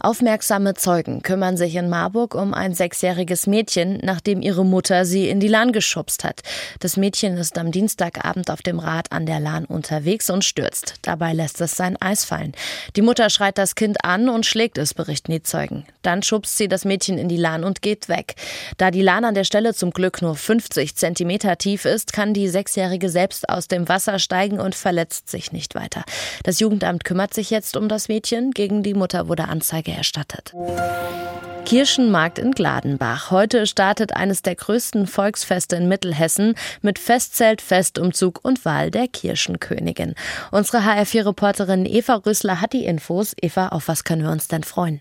Aufmerksame Zeugen kümmern sich in Marburg um ein sechsjähriges Mädchen, nachdem ihre Mutter sie in die Lahn geschubst hat. Das Mädchen ist am Dienstagabend auf dem Rad an der Lahn unterwegs und stürzt. Dabei lässt es sein Eis fallen. Die Mutter schreit das Kind an und schlägt es, berichten die Zeugen. Dann schubst sie das Mädchen in die Lahn und geht weg. Da die Lahn an der Stelle zum Glück nur 50 Zentimeter tief ist, kann die Sechsjährige selbst aus dem Wasser steigen und verletzt sich nicht weiter. Das Jugendamt kümmert sich jetzt um das Mädchen. Gegen die Mutter wurde Anzeige Anzeige erstattet. Kirchenmarkt in Gladenbach. Heute startet eines der größten Volksfeste in Mittelhessen mit Festzelt, Festumzug und Wahl der Kirchenkönigin. Unsere HR4-Reporterin Eva Rüssler hat die Infos. Eva, auf was können wir uns denn freuen?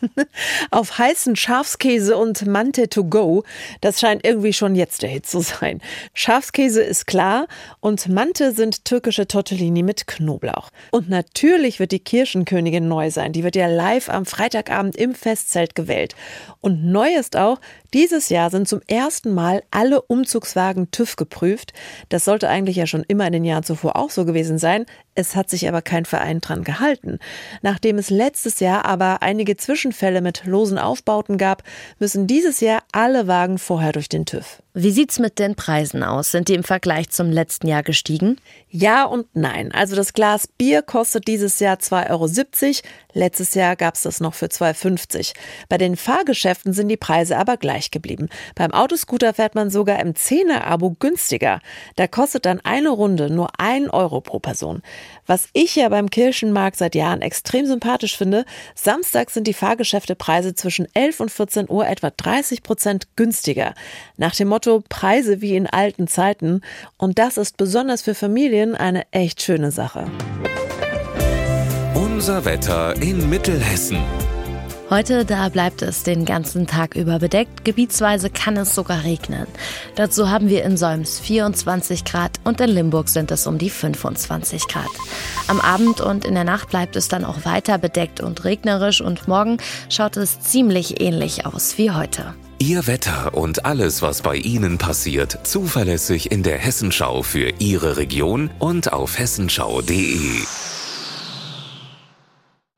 auf heißen Schafskäse und Mante to go. Das scheint irgendwie schon jetzt der Hit zu sein. Schafskäse ist klar und Mante sind türkische Tortellini mit Knoblauch. Und natürlich wird die Kirschenkönigin neu sein. Die wird ja live am Freitagabend im Festzelt gewählt. Und neu ist auch, dieses Jahr sind zum ersten Mal alle Umzugswagen TÜV geprüft. Das sollte eigentlich ja schon immer in den Jahren zuvor auch so gewesen sein. Es hat sich aber kein Verein dran gehalten. Nachdem es letztes Jahr aber einige Zwischenfälle mit losen Aufbauten gab, müssen dieses Jahr alle Wagen vorher durch den TÜV. Wie sieht's mit den Preisen aus? Sind die im Vergleich zum letzten Jahr gestiegen? Ja und nein. Also das Glas Bier kostet dieses Jahr 2,70 Euro. Letztes Jahr gab es das noch für 2,50 Euro. Bei den Fahrgeschäften sind die Preise aber gleich geblieben. Beim Autoscooter fährt man sogar im 10er-Abo günstiger. Da kostet dann eine Runde nur 1 Euro pro Person. Was ich ja beim Kirchenmarkt seit Jahren extrem sympathisch finde, Samstag sind die Fahrgeschäftepreise zwischen 11 und 14 Uhr etwa 30 Prozent günstiger. Nach dem Motto Motto Preise wie in alten Zeiten. Und das ist besonders für Familien eine echt schöne Sache. Unser Wetter in Mittelhessen. Heute, da bleibt es den ganzen Tag über bedeckt. Gebietsweise kann es sogar regnen. Dazu haben wir in Solms 24 Grad und in Limburg sind es um die 25 Grad. Am Abend und in der Nacht bleibt es dann auch weiter bedeckt und regnerisch und morgen schaut es ziemlich ähnlich aus wie heute. Ihr Wetter und alles, was bei Ihnen passiert, zuverlässig in der Hessenschau für Ihre Region und auf hessenschau.de.